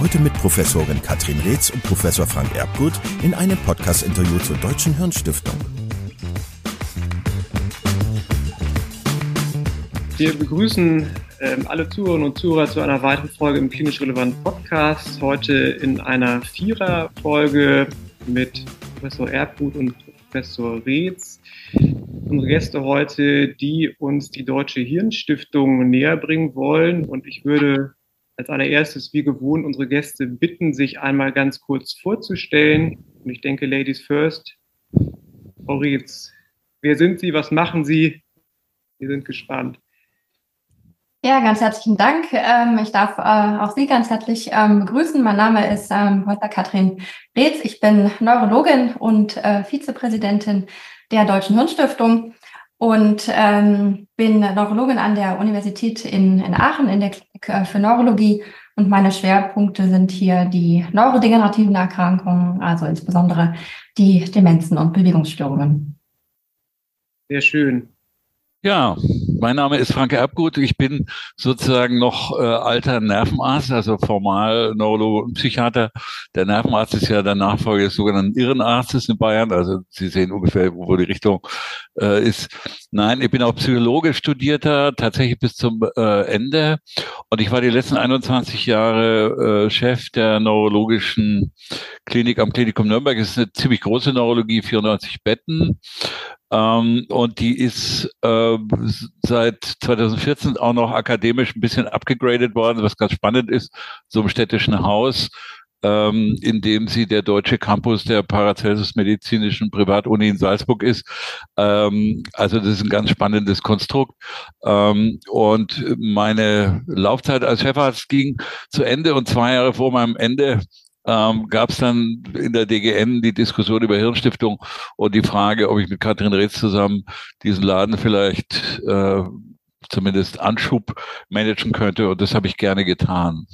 Heute mit Professorin Katrin Reetz und Professor Frank Erbgut in einem Podcast-Interview zur Deutschen Hirnstiftung. Wir begrüßen ähm, alle Zuhörerinnen und Zuhörer zu einer weiteren Folge im klinisch relevanten Podcast. Heute in einer Vierer-Folge mit Professor Erbgut und Professor Reetz. Unsere Gäste heute, die uns die Deutsche Hirnstiftung näher bringen wollen. Und ich würde als allererstes, wie gewohnt, unsere Gäste bitten, sich einmal ganz kurz vorzustellen. Und ich denke, Ladies first. Frau Rietz, wer sind Sie? Was machen Sie? Wir sind gespannt. Ja, ganz herzlichen Dank. Ähm, ich darf äh, auch Sie ganz herzlich ähm, begrüßen. Mein Name ist ähm, Holger Katrin Reetz. Ich bin Neurologin und äh, Vizepräsidentin der Deutschen Hirnstiftung und ähm, bin Neurologin an der Universität in, in Aachen in der Klinik äh, für Neurologie. Und meine Schwerpunkte sind hier die neurodegenerativen Erkrankungen, also insbesondere die Demenzen und Bewegungsstörungen. Sehr schön. Ja, mein Name ist Frank Erbgut. Ich bin sozusagen noch äh, alter Nervenarzt, also formal Neurologe und Psychiater. Der Nervenarzt ist ja der Nachfolger des sogenannten Irrenarztes in Bayern. Also Sie sehen ungefähr, wo die Richtung äh, ist. Nein, ich bin auch Psychologe studierter, tatsächlich bis zum äh, Ende. Und ich war die letzten 21 Jahre äh, Chef der neurologischen Klinik am Klinikum Nürnberg. Es ist eine ziemlich große Neurologie, 94 Betten. Ähm, und die ist äh, seit 2014 auch noch akademisch ein bisschen abgegradet worden, was ganz spannend ist, so im städtischen Haus, ähm, in dem sie der deutsche Campus der Paracelsus Medizinischen Privatuni in Salzburg ist. Ähm, also das ist ein ganz spannendes Konstrukt. Ähm, und meine Laufzeit als Chefarzt ging zu Ende und zwei Jahre vor meinem Ende ähm, gab es dann in der DGN die Diskussion über Hirnstiftung und die Frage, ob ich mit Katrin Reetz zusammen diesen Laden vielleicht äh, zumindest Anschub managen könnte. Und das habe ich gerne getan.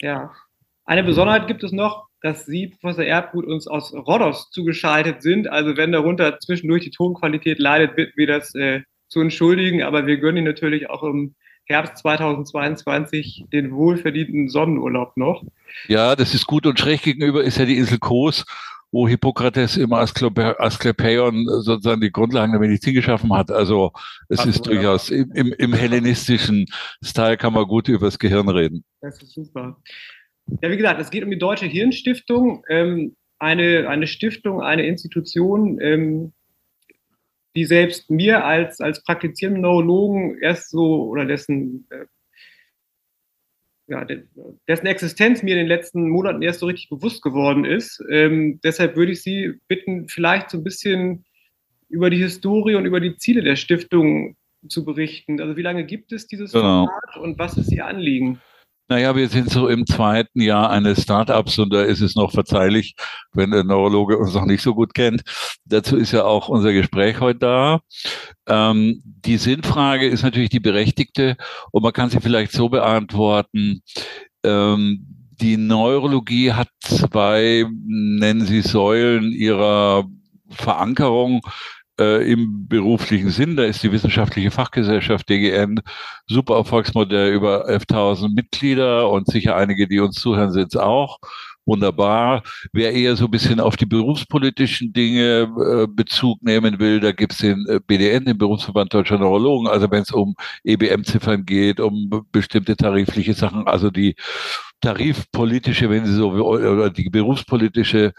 Ja. Eine Besonderheit gibt es noch, dass Sie, Professor Erbgut, uns aus Rhodos zugeschaltet sind. Also wenn darunter zwischendurch die Tonqualität leidet, bitten wir das äh, zu entschuldigen. Aber wir gönnen Ihnen natürlich auch im Herbst 2022 den wohlverdienten Sonnenurlaub noch. Ja, das ist gut und schräg gegenüber ist ja die Insel Kos, wo Hippokrates im Asklepion sozusagen die Grundlagen der Medizin geschaffen hat. Also es ist ja. durchaus im, im, im hellenistischen Style kann man gut über das Gehirn reden. Das ist super. Ja, wie gesagt, es geht um die Deutsche Hirnstiftung, ähm, eine, eine Stiftung, eine Institution, ähm, die selbst mir als, als praktizierenden Neurologen erst so oder dessen, äh, ja, dessen Existenz mir in den letzten Monaten erst so richtig bewusst geworden ist. Ähm, deshalb würde ich Sie bitten, vielleicht so ein bisschen über die Historie und über die Ziele der Stiftung zu berichten. Also wie lange gibt es dieses genau. Format und was ist Ihr Anliegen? Naja, wir sind so im zweiten Jahr eines Startups und da ist es noch verzeihlich, wenn der Neurologe uns noch nicht so gut kennt. Dazu ist ja auch unser Gespräch heute da. Ähm, die Sinnfrage ist natürlich die berechtigte und man kann sie vielleicht so beantworten. Ähm, die Neurologie hat zwei, nennen Sie Säulen ihrer Verankerung äh, im beruflichen Sinn. Da ist die wissenschaftliche Fachgesellschaft DGN super Erfolgsmodell über 11.000 Mitglieder und sicher einige, die uns zuhören, sind es auch. Wunderbar. Wer eher so ein bisschen auf die berufspolitischen Dinge äh, Bezug nehmen will, da gibt's den äh, BDN, den Berufsverband Deutscher Neurologen, also wenn es um EBM-Ziffern geht, um bestimmte tarifliche Sachen, also die tarifpolitische, wenn Sie so, oder die berufspolitische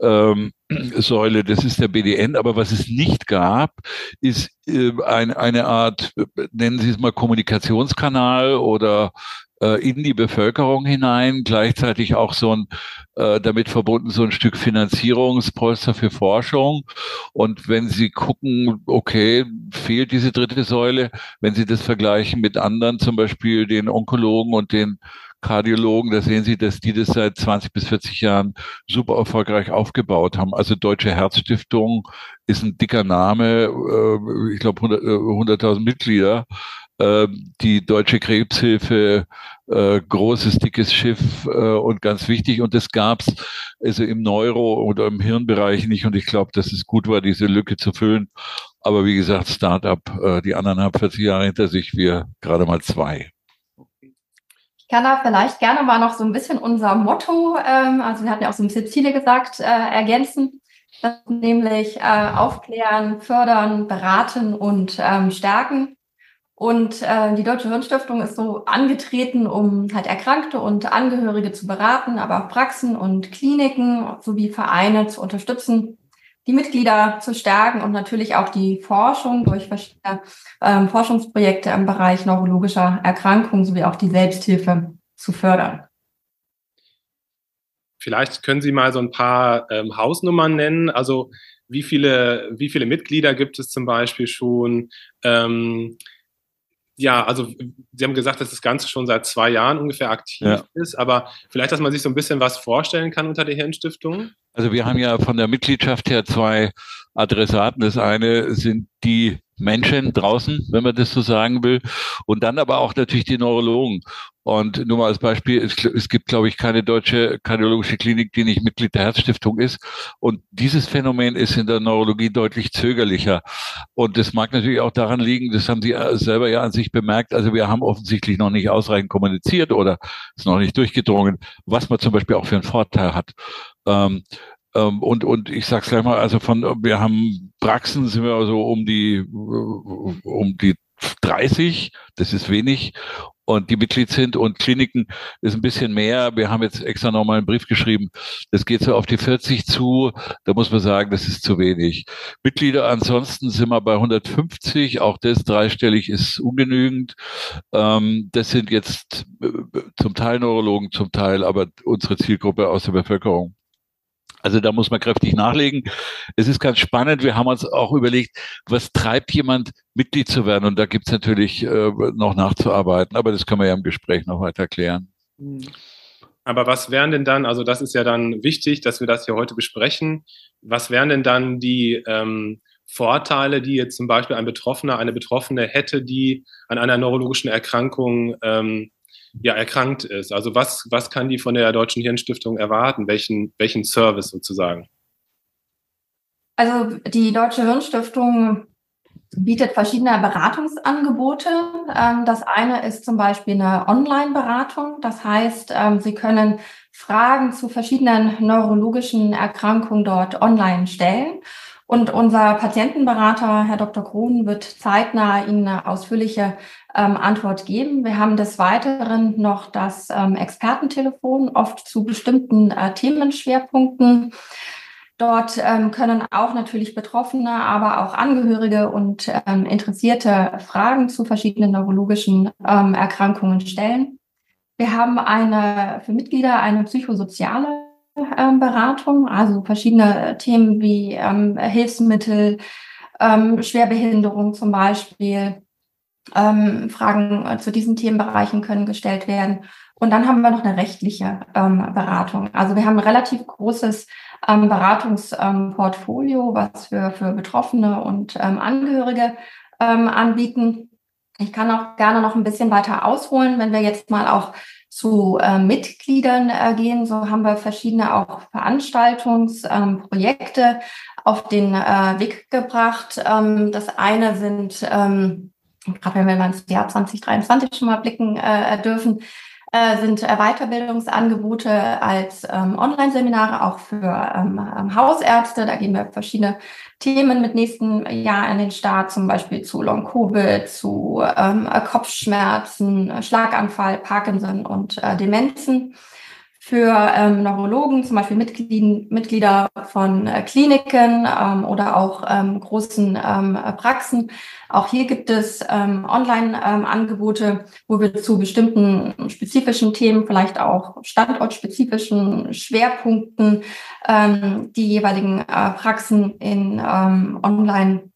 ähm, Säule, das ist der BDN. Aber was es nicht gab, ist äh, ein, eine Art, nennen Sie es mal Kommunikationskanal oder äh, in die Bevölkerung hinein, gleichzeitig auch so ein äh, damit verbunden so ein Stück Finanzierungspolster für Forschung. Und wenn Sie gucken, okay, fehlt diese dritte Säule, wenn Sie das vergleichen mit anderen, zum Beispiel den Onkologen und den Kardiologen, da sehen Sie, dass die das seit 20 bis 40 Jahren super erfolgreich aufgebaut haben. Also Deutsche Herzstiftung ist ein dicker Name, äh, ich glaube 100.000 Mitglieder. Ähm, die Deutsche Krebshilfe, äh, großes, dickes Schiff äh, und ganz wichtig. Und das gab's also im Neuro- oder im Hirnbereich nicht. Und ich glaube, dass es gut war, diese Lücke zu füllen. Aber wie gesagt, Startup, äh, die anderen haben 40 Jahre hinter sich, wir gerade mal zwei. Ich kann da vielleicht gerne mal noch so ein bisschen unser Motto, ähm, also wir hatten ja auch so ein bisschen Ziele gesagt, äh, ergänzen. Nämlich äh, aufklären, fördern, beraten und ähm, stärken. Und äh, die Deutsche Hirnstiftung ist so angetreten, um halt Erkrankte und Angehörige zu beraten, aber auch Praxen und Kliniken sowie Vereine zu unterstützen, die Mitglieder zu stärken und natürlich auch die Forschung durch verschiedene ähm, Forschungsprojekte im Bereich neurologischer Erkrankungen sowie auch die Selbsthilfe zu fördern. Vielleicht können Sie mal so ein paar ähm, Hausnummern nennen. Also wie viele, wie viele Mitglieder gibt es zum Beispiel schon? Ähm, ja, also Sie haben gesagt, dass das Ganze schon seit zwei Jahren ungefähr aktiv ja. ist, aber vielleicht, dass man sich so ein bisschen was vorstellen kann unter der Hirnstiftung? Also wir haben ja von der Mitgliedschaft her zwei Adressaten. Das eine sind die Menschen draußen, wenn man das so sagen will, und dann aber auch natürlich die Neurologen. Und nur mal als Beispiel, es, es gibt, glaube ich, keine deutsche kardiologische Klinik, die nicht Mitglied der Herzstiftung ist. Und dieses Phänomen ist in der Neurologie deutlich zögerlicher. Und das mag natürlich auch daran liegen, das haben Sie selber ja an sich bemerkt, also wir haben offensichtlich noch nicht ausreichend kommuniziert oder ist noch nicht durchgedrungen, was man zum Beispiel auch für einen Vorteil hat. Ähm, ähm, und, und ich sag's gleich mal, also von, wir haben Praxen sind wir so um die, um die 30, das ist wenig und die Mitglied sind und Kliniken ist ein bisschen mehr. Wir haben jetzt extra nochmal einen Brief geschrieben. Das geht so auf die 40 zu. Da muss man sagen, das ist zu wenig. Mitglieder ansonsten sind wir bei 150. Auch das dreistellig ist ungenügend. Ähm, das sind jetzt äh, zum Teil Neurologen, zum Teil aber unsere Zielgruppe aus der Bevölkerung. Also da muss man kräftig nachlegen. Es ist ganz spannend. Wir haben uns auch überlegt, was treibt jemand, Mitglied zu werden? Und da gibt es natürlich äh, noch nachzuarbeiten, aber das können wir ja im Gespräch noch weiter klären. Hm. Aber was wären denn dann, also das ist ja dann wichtig, dass wir das hier heute besprechen, was wären denn dann die ähm, Vorteile, die jetzt zum Beispiel ein Betroffener, eine Betroffene hätte, die an einer neurologischen Erkrankung ähm, ja erkrankt ist. Also was, was kann die von der Deutschen Hirnstiftung erwarten? Welchen, welchen Service sozusagen? Also die Deutsche Hirnstiftung bietet verschiedene Beratungsangebote. Ähm, das eine ist zum Beispiel eine Online-Beratung. Das heißt, ähm, Sie können Fragen zu verschiedenen neurologischen Erkrankungen dort online stellen. Und unser Patientenberater, Herr Dr. Krohn, wird zeitnah Ihnen eine ausführliche ähm, Antwort geben. Wir haben des Weiteren noch das ähm, Expertentelefon, oft zu bestimmten äh, Themenschwerpunkten. Dort ähm, können auch natürlich Betroffene, aber auch Angehörige und ähm, Interessierte Fragen zu verschiedenen neurologischen ähm, Erkrankungen stellen. Wir haben eine für Mitglieder eine psychosoziale Beratung, also verschiedene Themen wie ähm, Hilfsmittel, ähm, Schwerbehinderung zum Beispiel. Ähm, Fragen äh, zu diesen Themenbereichen können gestellt werden. Und dann haben wir noch eine rechtliche ähm, Beratung. Also wir haben ein relativ großes ähm, Beratungsportfolio, was wir für Betroffene und Angehörige anbieten. Ich kann auch gerne noch ein bisschen weiter ausholen, wenn wir jetzt mal auch zu äh, Mitgliedern äh, gehen. So haben wir verschiedene auch Veranstaltungsprojekte ähm, auf den äh, Weg gebracht. Ähm, das eine sind, ähm, gerade wenn wir mal ins Jahr 2023 schon mal blicken äh, dürfen, äh, sind Weiterbildungsangebote als ähm, Online-Seminare auch für ähm, Hausärzte. Da gehen wir verschiedene Themen mit nächsten Jahr in den Start, zum Beispiel zu Long-Covid, zu ähm, Kopfschmerzen, Schlaganfall, Parkinson und äh, Demenzen für ähm, Neurologen, zum Beispiel Mitglied, Mitglieder von äh, Kliniken ähm, oder auch ähm, großen ähm, Praxen. Auch hier gibt es ähm, Online-Angebote, ähm, wo wir zu bestimmten spezifischen Themen, vielleicht auch standortspezifischen Schwerpunkten, ähm, die jeweiligen äh, Praxen in ähm, Online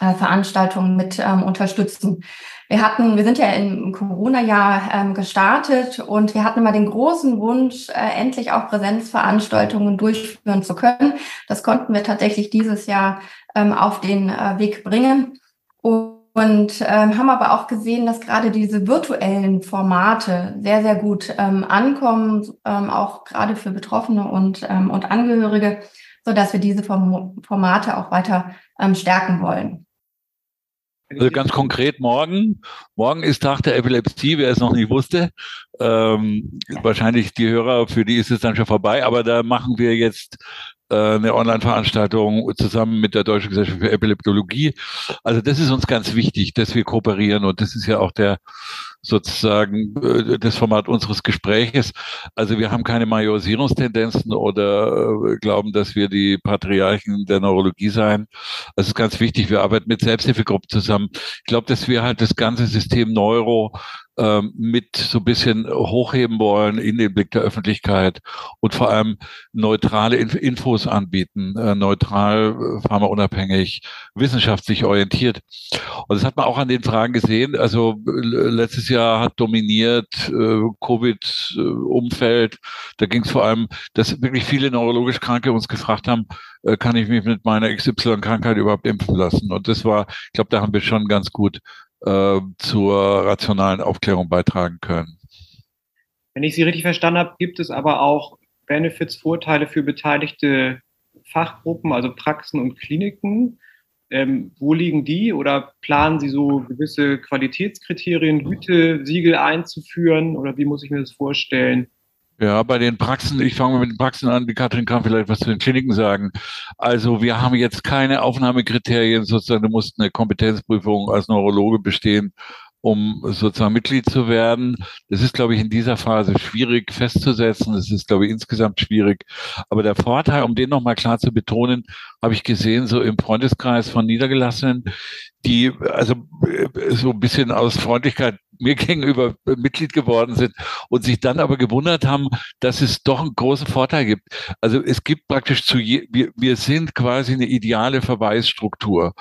äh, mit ähm, unterstützen. Wir hatten, wir sind ja im Corona-Jahr ähm, gestartet und wir hatten immer den großen Wunsch, äh, endlich auch Präsenzveranstaltungen durchführen zu können. Das konnten wir tatsächlich dieses Jahr ähm, auf den äh, Weg bringen. Und und ähm, haben aber auch gesehen, dass gerade diese virtuellen Formate sehr, sehr gut ähm, ankommen, ähm, auch gerade für Betroffene und, ähm, und Angehörige, so dass wir diese Form Formate auch weiter ähm, stärken wollen. Also ganz konkret morgen. Morgen ist Tag der Epilepsie, wer es noch nicht wusste. Ähm, wahrscheinlich die Hörer, für die ist es dann schon vorbei, aber da machen wir jetzt eine Online-Veranstaltung zusammen mit der Deutschen Gesellschaft für Epileptologie. Also das ist uns ganz wichtig, dass wir kooperieren und das ist ja auch der sozusagen äh, das Format unseres Gespräches. Also wir haben keine Majorisierungstendenzen oder äh, glauben, dass wir die Patriarchen der Neurologie seien. Das ist ganz wichtig. Wir arbeiten mit Selbsthilfegruppen zusammen. Ich glaube, dass wir halt das ganze System Neuro ähm, mit so ein bisschen hochheben wollen in den Blick der Öffentlichkeit und vor allem neutrale Infos anbieten, äh, neutral, äh, pharmaunabhängig, wissenschaftlich orientiert. Und das hat man auch an den Fragen gesehen. Also letztes Jahr hat dominiert äh, Covid-Umfeld. Da ging es vor allem, dass wirklich viele neurologisch Kranke uns gefragt haben, kann ich mich mit meiner XY-Krankheit überhaupt impfen lassen? Und das war, ich glaube, da haben wir schon ganz gut äh, zur rationalen Aufklärung beitragen können. Wenn ich Sie richtig verstanden habe, gibt es aber auch Benefits, Vorteile für beteiligte Fachgruppen, also Praxen und Kliniken. Ähm, wo liegen die oder planen Sie so gewisse Qualitätskriterien, Gütesiegel einzuführen oder wie muss ich mir das vorstellen? Ja, bei den Praxen, ich fange mal mit den Praxen an, die Katrin kann vielleicht was zu den Kliniken sagen. Also wir haben jetzt keine Aufnahmekriterien, sozusagen, du musst eine Kompetenzprüfung als Neurologe bestehen, um sozusagen Mitglied zu werden. Das ist, glaube ich, in dieser Phase schwierig festzusetzen. Das ist, glaube ich, insgesamt schwierig. Aber der Vorteil, um den nochmal klar zu betonen, habe ich gesehen, so im Freundeskreis von Niedergelassenen, die also äh, so ein bisschen aus Freundlichkeit mir gegenüber Mitglied geworden sind und sich dann aber gewundert haben, dass es doch einen großen Vorteil gibt. Also es gibt praktisch zu je, wir, wir sind quasi eine ideale Verweisstruktur.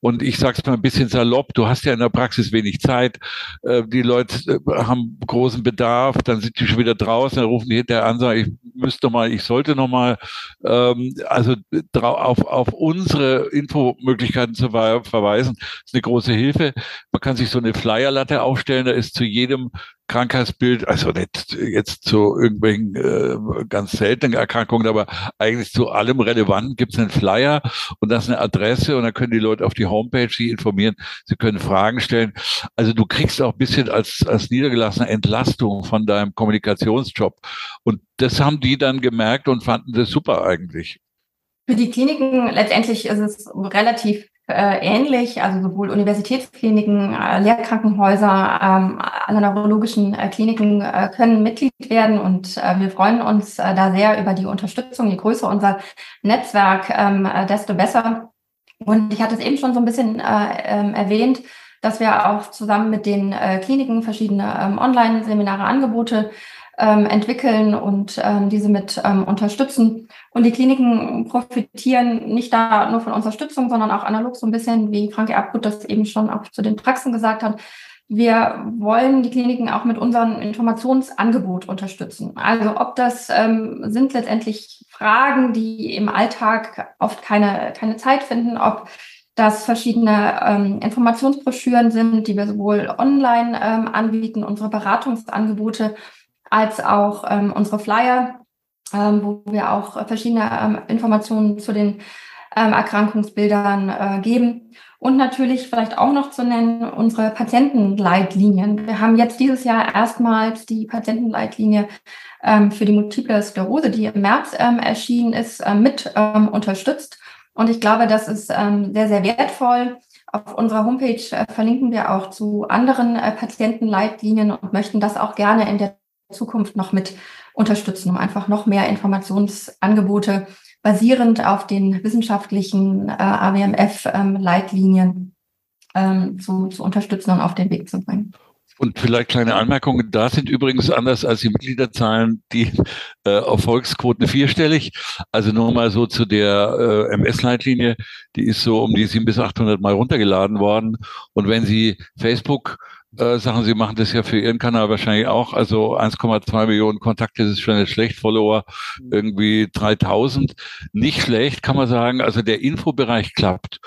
Und ich sage es mal ein bisschen salopp, du hast ja in der Praxis wenig Zeit, äh, die Leute äh, haben großen Bedarf, dann sind die schon wieder draußen, dann rufen die hinterher an, sagen, ich müsste mal, ich sollte noch mal, ähm, also auf, auf unsere Infomöglichkeiten zu verweisen, ist eine große Hilfe. Man kann sich so eine Flyerlatte aufstellen, da ist zu jedem Krankheitsbild, also nicht jetzt zu irgendwelchen äh, ganz seltenen Erkrankungen, aber eigentlich zu allem Relevanten gibt es einen Flyer und das ist eine Adresse und dann können die Leute auf die Homepage sich informieren, sie können Fragen stellen. Also du kriegst auch ein bisschen als, als niedergelassene Entlastung von deinem Kommunikationsjob. Und das haben die dann gemerkt und fanden das super eigentlich. Für die Kliniken letztendlich ist es relativ äh, ähnlich, also sowohl Universitätskliniken, äh, Lehrkrankenhäuser, ähm, alle neurologischen äh, Kliniken äh, können Mitglied werden und äh, wir freuen uns da sehr über die Unterstützung. Je größer unser Netzwerk, ähm, äh, desto besser. Und ich hatte es eben schon so ein bisschen äh, ähm, erwähnt, dass wir auch zusammen mit den Kliniken verschiedene ähm, Online-Seminare, Angebote ähm, entwickeln und ähm, diese mit ähm, unterstützen. Und die Kliniken profitieren nicht da nur von Unterstützung, sondern auch analog so ein bisschen, wie Frank Erbgut das eben schon auch zu den Praxen gesagt hat. Wir wollen die Kliniken auch mit unserem Informationsangebot unterstützen. Also ob das ähm, sind letztendlich Fragen, die im Alltag oft keine, keine Zeit finden, ob das verschiedene ähm, Informationsbroschüren sind, die wir sowohl online ähm, anbieten, unsere Beratungsangebote, als auch ähm, unsere Flyer, ähm, wo wir auch verschiedene ähm, Informationen zu den ähm, Erkrankungsbildern äh, geben. Und natürlich vielleicht auch noch zu nennen unsere Patientenleitlinien. Wir haben jetzt dieses Jahr erstmals die Patientenleitlinie ähm, für die multiple Sklerose, die im März ähm, erschienen ist, äh, mit ähm, unterstützt. Und ich glaube, das ist ähm, sehr, sehr wertvoll. Auf unserer Homepage äh, verlinken wir auch zu anderen äh, Patientenleitlinien und möchten das auch gerne in der Zukunft noch mit unterstützen, um einfach noch mehr Informationsangebote basierend auf den wissenschaftlichen äh, AWMF-Leitlinien ähm, ähm, zu, zu unterstützen und auf den Weg zu bringen. Und vielleicht kleine Anmerkungen, da sind übrigens anders als die Mitgliederzahlen die äh, Erfolgsquoten vierstellig. Also nur mal so zu der äh, MS-Leitlinie, die ist so um die 700 bis 800 Mal runtergeladen worden. Und wenn Sie Facebook äh, sagen, Sie machen das ja für Ihren Kanal wahrscheinlich auch, also 1,2 Millionen Kontakte das ist schon nicht schlecht, Follower irgendwie 3000. Nicht schlecht, kann man sagen. Also der Infobereich klappt.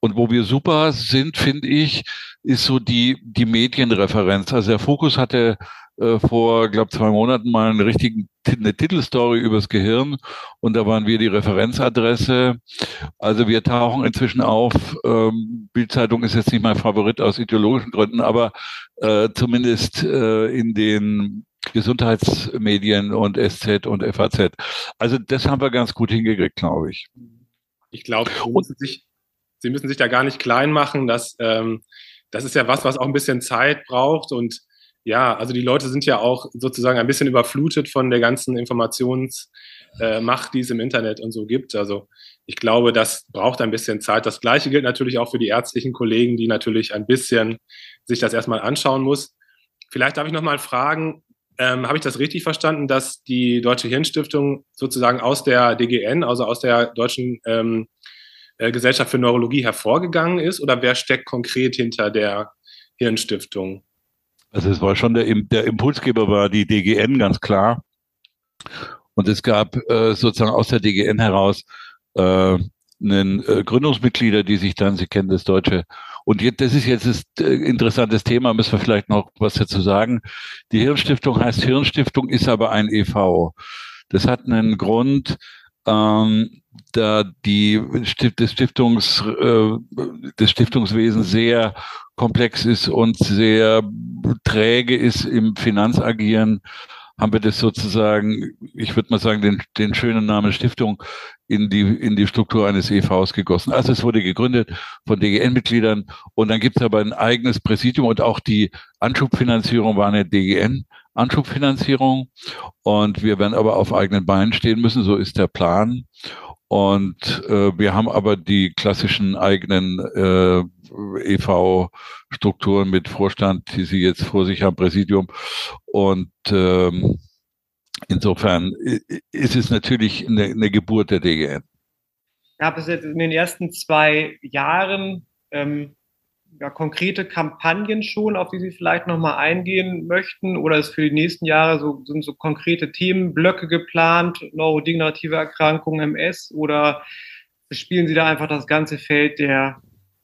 Und wo wir super sind, finde ich, ist so die, die Medienreferenz. Also der Fokus hatte äh, vor, glaube zwei Monaten mal einen richtigen, eine Titelstory übers Gehirn und da waren wir die Referenzadresse. Also wir tauchen inzwischen auf. Ähm, Bildzeitung ist jetzt nicht mein Favorit aus ideologischen Gründen, aber äh, zumindest äh, in den Gesundheitsmedien und SZ und FAZ. Also das haben wir ganz gut hingekriegt, glaube ich. Ich glaube, Sie müssen sich, Sie müssen sich da gar nicht klein machen, dass ähm, das ist ja was, was auch ein bisschen Zeit braucht und ja, also die Leute sind ja auch sozusagen ein bisschen überflutet von der ganzen Informationsmacht, äh, die es im Internet und so gibt. Also ich glaube, das braucht ein bisschen Zeit. Das Gleiche gilt natürlich auch für die ärztlichen Kollegen, die natürlich ein bisschen sich das erstmal anschauen muss. Vielleicht darf ich nochmal fragen, ähm, habe ich das richtig verstanden, dass die Deutsche Hirnstiftung sozusagen aus der DGN, also aus der Deutschen ähm, äh, Gesellschaft für Neurologie hervorgegangen ist? Oder wer steckt konkret hinter der Hirnstiftung? Also es war schon der, der Impulsgeber war die DGN, ganz klar. Und es gab äh, sozusagen aus der DGN heraus äh, einen äh, Gründungsmitglieder, die sich dann, Sie kennen das Deutsche, und jetzt, das ist jetzt ein äh, interessantes Thema, müssen wir vielleicht noch was dazu sagen. Die Hirnstiftung heißt Hirnstiftung, ist aber ein EV. Das hat einen Grund, ähm, da die das Stiftungs äh, das Stiftungswesen sehr komplex ist und sehr träge ist im Finanzagieren, haben wir das sozusagen, ich würde mal sagen, den, den schönen Namen Stiftung in die, in die Struktur eines EVs gegossen. Also es wurde gegründet von DGN-Mitgliedern und dann gibt es aber ein eigenes Präsidium und auch die Anschubfinanzierung war eine DGN. Anschubfinanzierung und wir werden aber auf eigenen Beinen stehen müssen, so ist der Plan. Und äh, wir haben aber die klassischen eigenen äh, EV-Strukturen mit Vorstand, die Sie jetzt vor sich haben, Präsidium. Und ähm, insofern ist es natürlich eine, eine Geburt der DGN. Gab es jetzt in den ersten zwei Jahren ähm, ja, konkrete Kampagnen schon, auf die Sie vielleicht nochmal eingehen möchten? Oder ist für die nächsten Jahre so, sind so konkrete Themenblöcke geplant, neurodegenerative Erkrankungen, MS? Oder bespielen Sie da einfach das ganze Feld der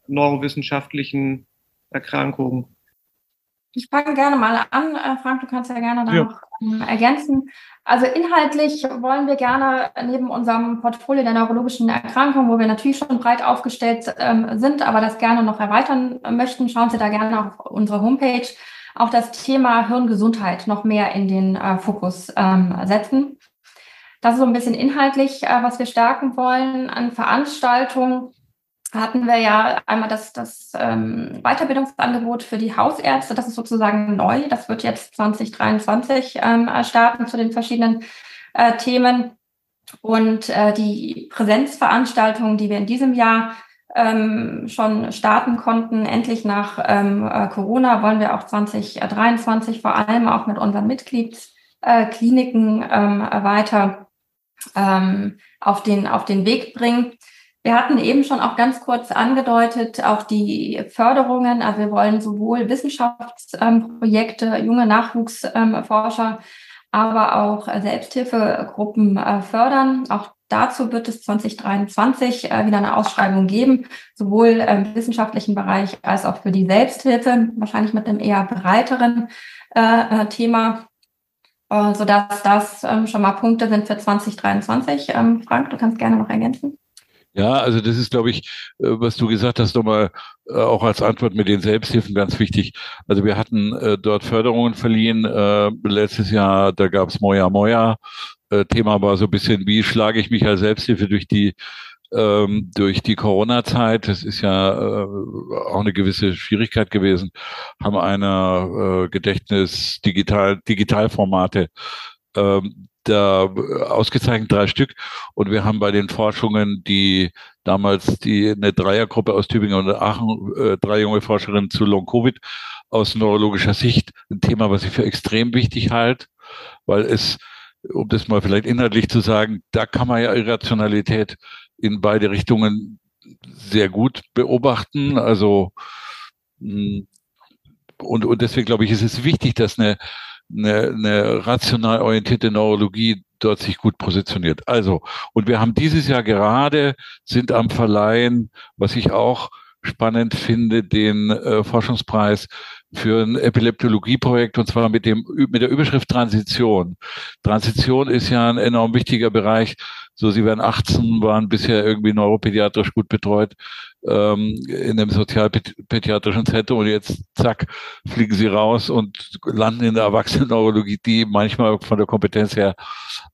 neurowissenschaftlichen Erkrankungen? Ich fange gerne mal an. Äh, Frank, du kannst ja gerne da ja. noch ähm, ergänzen. Also inhaltlich wollen wir gerne neben unserem Portfolio der neurologischen Erkrankungen, wo wir natürlich schon breit aufgestellt ähm, sind, aber das gerne noch erweitern möchten, schauen Sie da gerne auf unsere Homepage, auch das Thema Hirngesundheit noch mehr in den äh, Fokus ähm, setzen. Das ist so ein bisschen inhaltlich, äh, was wir stärken wollen an Veranstaltungen hatten wir ja einmal das, das ähm, Weiterbildungsangebot für die Hausärzte. Das ist sozusagen neu. Das wird jetzt 2023 ähm, starten zu den verschiedenen äh, Themen. Und äh, die Präsenzveranstaltungen, die wir in diesem Jahr ähm, schon starten konnten, endlich nach ähm, äh, Corona, wollen wir auch 2023 vor allem auch mit unseren Mitgliedskliniken ähm, weiter ähm, auf, den, auf den Weg bringen. Wir hatten eben schon auch ganz kurz angedeutet, auch die Förderungen. Also wir wollen sowohl Wissenschaftsprojekte, junge Nachwuchsforscher, aber auch Selbsthilfegruppen äh, fördern. Auch dazu wird es 2023 äh, wieder eine Ausschreibung geben, sowohl im wissenschaftlichen Bereich als auch für die Selbsthilfe, wahrscheinlich mit einem eher breiteren äh, Thema sodass das ähm, schon mal Punkte sind für 2023. Ähm, Frank, du kannst gerne noch ergänzen. Ja, also das ist, glaube ich, äh, was du gesagt hast, nochmal äh, auch als Antwort mit den Selbsthilfen ganz wichtig. Also wir hatten äh, dort Förderungen verliehen. Letztes Jahr, da gab es Moja Moja. Thema war so ein bisschen, wie schlage ich mich als Selbsthilfe durch die ähm, durch die Corona-Zeit, das ist ja äh, auch eine gewisse Schwierigkeit gewesen, haben eine äh, Gedächtnis digital Digitalformate ähm, da ausgezeichnet drei Stück. Und wir haben bei den Forschungen, die damals die eine Dreiergruppe aus Tübingen und Aachen, äh, drei junge Forscherinnen zu Long Covid aus neurologischer Sicht, ein Thema, was ich für extrem wichtig halte, weil es, um das mal vielleicht inhaltlich zu sagen, da kann man ja Irrationalität in beide Richtungen sehr gut beobachten. Also hm, und, und deswegen glaube ich, ist es wichtig, dass eine, eine, eine rational orientierte Neurologie dort sich gut positioniert. Also, und wir haben dieses Jahr gerade, sind am Verleihen, was ich auch spannend finde, den äh, Forschungspreis für ein Epileptologieprojekt und zwar mit dem mit der Überschrift Transition. Transition ist ja ein enorm wichtiger Bereich. So, sie werden 18, waren bisher irgendwie neuropädiatrisch gut betreut ähm, in einem sozialpädiatrischen Zentrum und jetzt zack, fliegen sie raus und landen in der Erwachsenenneurologie, die manchmal von der Kompetenz her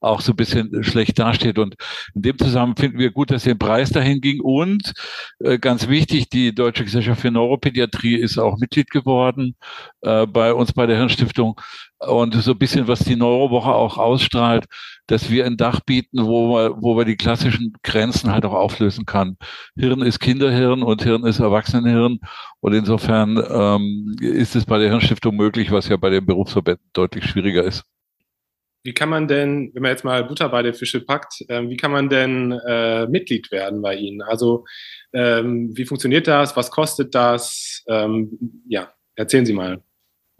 auch so ein bisschen schlecht dasteht. Und in dem Zusammenhang finden wir gut, dass den Preis dahin ging. Und äh, ganz wichtig, die Deutsche Gesellschaft für Neuropädiatrie ist auch Mitglied geworden äh, bei uns bei der Hirnstiftung. Und so ein bisschen, was die Neurowoche auch ausstrahlt, dass wir ein Dach bieten, wo wir, wo wir die klassischen Grenzen halt auch auflösen kann. Hirn ist Kinderhirn und Hirn ist Erwachsenenhirn. Und insofern ähm, ist es bei der Hirnstiftung möglich, was ja bei den Berufsverbänden deutlich schwieriger ist. Wie kann man denn, wenn man jetzt mal Butter bei den Fische packt, äh, wie kann man denn äh, Mitglied werden bei Ihnen? Also ähm, wie funktioniert das? Was kostet das? Ähm, ja, erzählen Sie mal.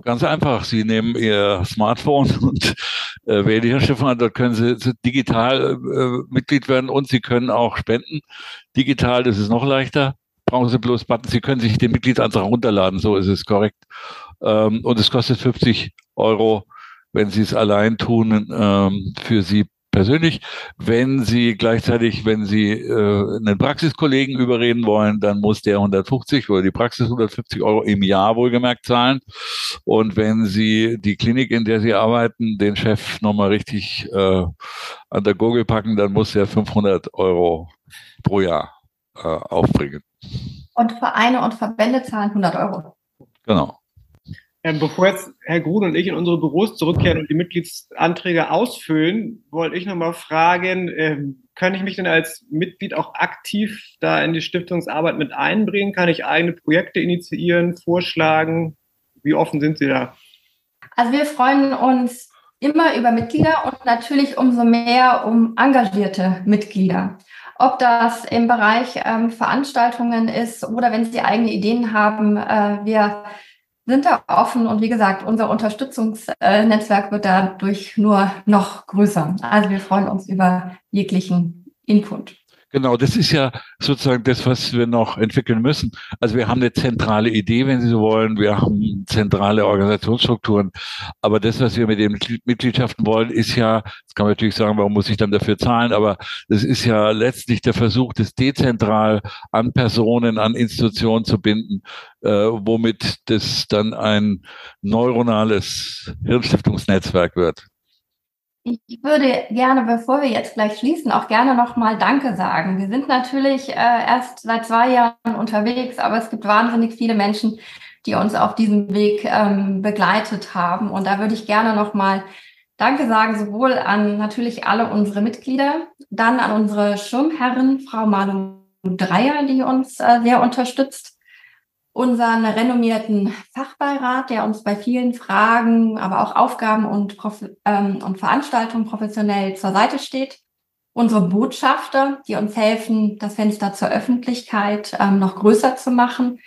Ganz einfach. Sie nehmen Ihr Smartphone und äh, wählen die Hirnstiftung an. Dort können Sie, Sie digital äh, Mitglied werden und Sie können auch spenden. Digital, das ist noch leichter. Brauchen Sie bloß Button. Sie können sich den Mitgliedsantrag runterladen. So ist es korrekt. Ähm, und es kostet 50 Euro, wenn Sie es allein tun, ähm, für Sie persönlich. Wenn Sie gleichzeitig, wenn Sie äh, einen Praxiskollegen überreden wollen, dann muss der 150 oder die Praxis 150 Euro im Jahr wohlgemerkt zahlen. Und wenn Sie die Klinik, in der Sie arbeiten, den Chef nochmal richtig äh, an der Gurgel packen, dann muss er 500 Euro pro Jahr äh, aufbringen. Und Vereine und Verbände zahlen 100 Euro. Genau. Ähm, bevor jetzt Herr Grun und ich in unsere Büros zurückkehren und die Mitgliedsanträge ausfüllen, wollte ich nochmal fragen, ähm, kann ich mich denn als Mitglied auch aktiv da in die Stiftungsarbeit mit einbringen? Kann ich eigene Projekte initiieren, vorschlagen? Wie offen sind Sie da? Also wir freuen uns immer über Mitglieder und natürlich umso mehr um engagierte Mitglieder. Ob das im Bereich ähm, Veranstaltungen ist oder wenn Sie eigene Ideen haben, äh, wir sind da offen und wie gesagt, unser Unterstützungsnetzwerk wird dadurch nur noch größer. Also wir freuen uns über jeglichen Input. Genau, das ist ja sozusagen das, was wir noch entwickeln müssen. Also wir haben eine zentrale Idee, wenn Sie so wollen. Wir haben zentrale Organisationsstrukturen. Aber das, was wir mit den Mitgliedschaften wollen, ist ja, das kann man natürlich sagen, warum muss ich dann dafür zahlen? Aber das ist ja letztlich der Versuch, das dezentral an Personen, an Institutionen zu binden, äh, womit das dann ein neuronales Hirnstiftungsnetzwerk wird. Ich würde gerne, bevor wir jetzt gleich schließen, auch gerne nochmal Danke sagen. Wir sind natürlich äh, erst seit zwei Jahren unterwegs, aber es gibt wahnsinnig viele Menschen, die uns auf diesem Weg ähm, begleitet haben. Und da würde ich gerne nochmal Danke sagen, sowohl an natürlich alle unsere Mitglieder, dann an unsere Schirmherrin, Frau Manu Dreier, die uns äh, sehr unterstützt unseren renommierten Fachbeirat, der uns bei vielen Fragen, aber auch Aufgaben und, ähm, und Veranstaltungen professionell zur Seite steht. Unsere Botschafter, die uns helfen, das Fenster zur Öffentlichkeit ähm, noch größer zu machen.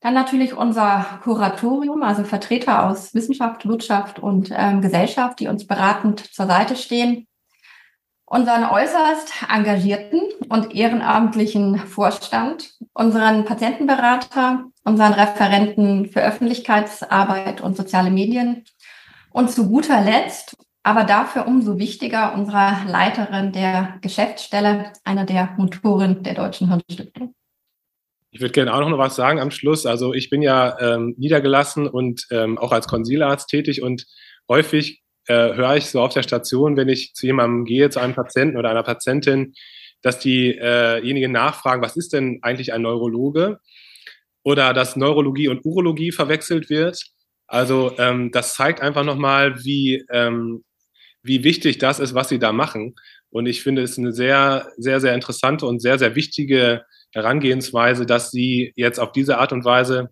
Dann natürlich unser Kuratorium, also Vertreter aus Wissenschaft, Wirtschaft und ähm, Gesellschaft, die uns beratend zur Seite stehen unseren äußerst engagierten und ehrenamtlichen Vorstand, unseren Patientenberater, unseren Referenten für Öffentlichkeitsarbeit und soziale Medien und zu guter Letzt, aber dafür umso wichtiger, unserer Leiterin der Geschäftsstelle, einer der Motoren der Deutschen Hirnstiftung. Ich würde gerne auch noch was sagen am Schluss. Also ich bin ja ähm, niedergelassen und ähm, auch als Konsilarzt tätig und häufig äh, höre ich so auf der Station, wenn ich zu jemandem gehe, zu einem Patienten oder einer Patientin, dass diejenigen äh nachfragen, was ist denn eigentlich ein Neurologe? Oder dass Neurologie und Urologie verwechselt wird. Also ähm, das zeigt einfach nochmal, wie, ähm, wie wichtig das ist, was sie da machen. Und ich finde es eine sehr, sehr, sehr interessante und sehr, sehr wichtige Herangehensweise, dass sie jetzt auf diese Art und Weise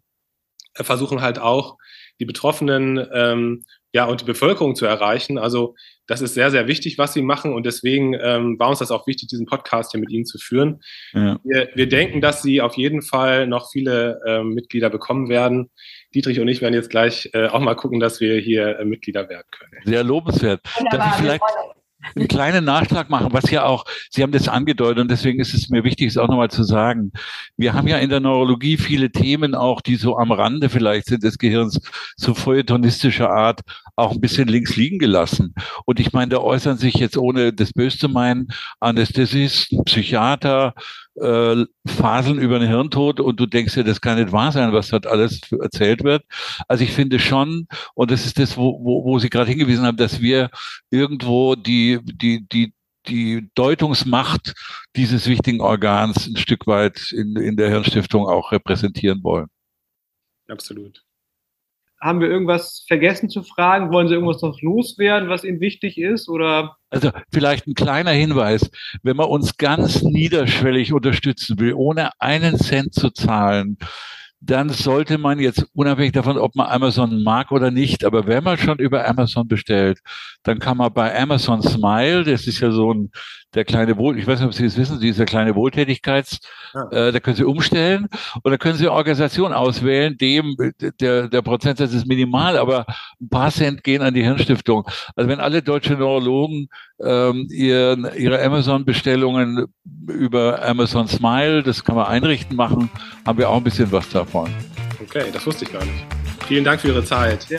äh, versuchen halt auch die Betroffenen ähm, ja und die Bevölkerung zu erreichen. Also das ist sehr, sehr wichtig, was sie machen und deswegen ähm, war uns das auch wichtig, diesen Podcast hier mit ihnen zu führen. Ja. Wir, wir denken, dass sie auf jeden Fall noch viele ähm, Mitglieder bekommen werden. Dietrich und ich werden jetzt gleich äh, auch mal gucken, dass wir hier äh, Mitglieder werden können. Sehr lobenswert. Darf ich vielleicht einen kleinen Nachschlag machen, was ja auch, Sie haben das angedeutet und deswegen ist es mir wichtig, es auch nochmal zu sagen. Wir haben ja in der Neurologie viele Themen auch, die so am Rande vielleicht sind des Gehirns, so feuilletonistischer Art, auch ein bisschen links liegen gelassen. Und ich meine, da äußern sich jetzt ohne das Böse zu meinen Anästhesisten, Psychiater, äh, faseln über den Hirntod und du denkst dir, das kann nicht wahr sein, was dort alles erzählt wird. Also ich finde schon, und das ist das, wo, wo, wo Sie gerade hingewiesen haben, dass wir irgendwo die, die, die, die Deutungsmacht dieses wichtigen Organs ein Stück weit in, in der Hirnstiftung auch repräsentieren wollen. Absolut haben wir irgendwas vergessen zu fragen? Wollen Sie irgendwas noch loswerden, was Ihnen wichtig ist? Oder? Also vielleicht ein kleiner Hinweis. Wenn man uns ganz niederschwellig unterstützen will, ohne einen Cent zu zahlen, dann sollte man jetzt unabhängig davon, ob man Amazon mag oder nicht, aber wenn man schon über Amazon bestellt, dann kann man bei Amazon Smile, das ist ja so ein der kleine Wohl, ich weiß nicht, ob Sie das wissen, dieser kleine Wohltätigkeits, ja. äh, da können Sie umstellen und da können Sie eine Organisation auswählen, dem der, der Prozentsatz ist minimal, aber ein paar Cent gehen an die Hirnstiftung. Also wenn alle deutschen Neurologen ähm, ihren, ihre Amazon-Bestellungen über Amazon Smile, das kann man einrichten machen, haben wir auch ein bisschen was davon. Okay, das wusste ich gar nicht. Vielen Dank für Ihre Zeit. Ja.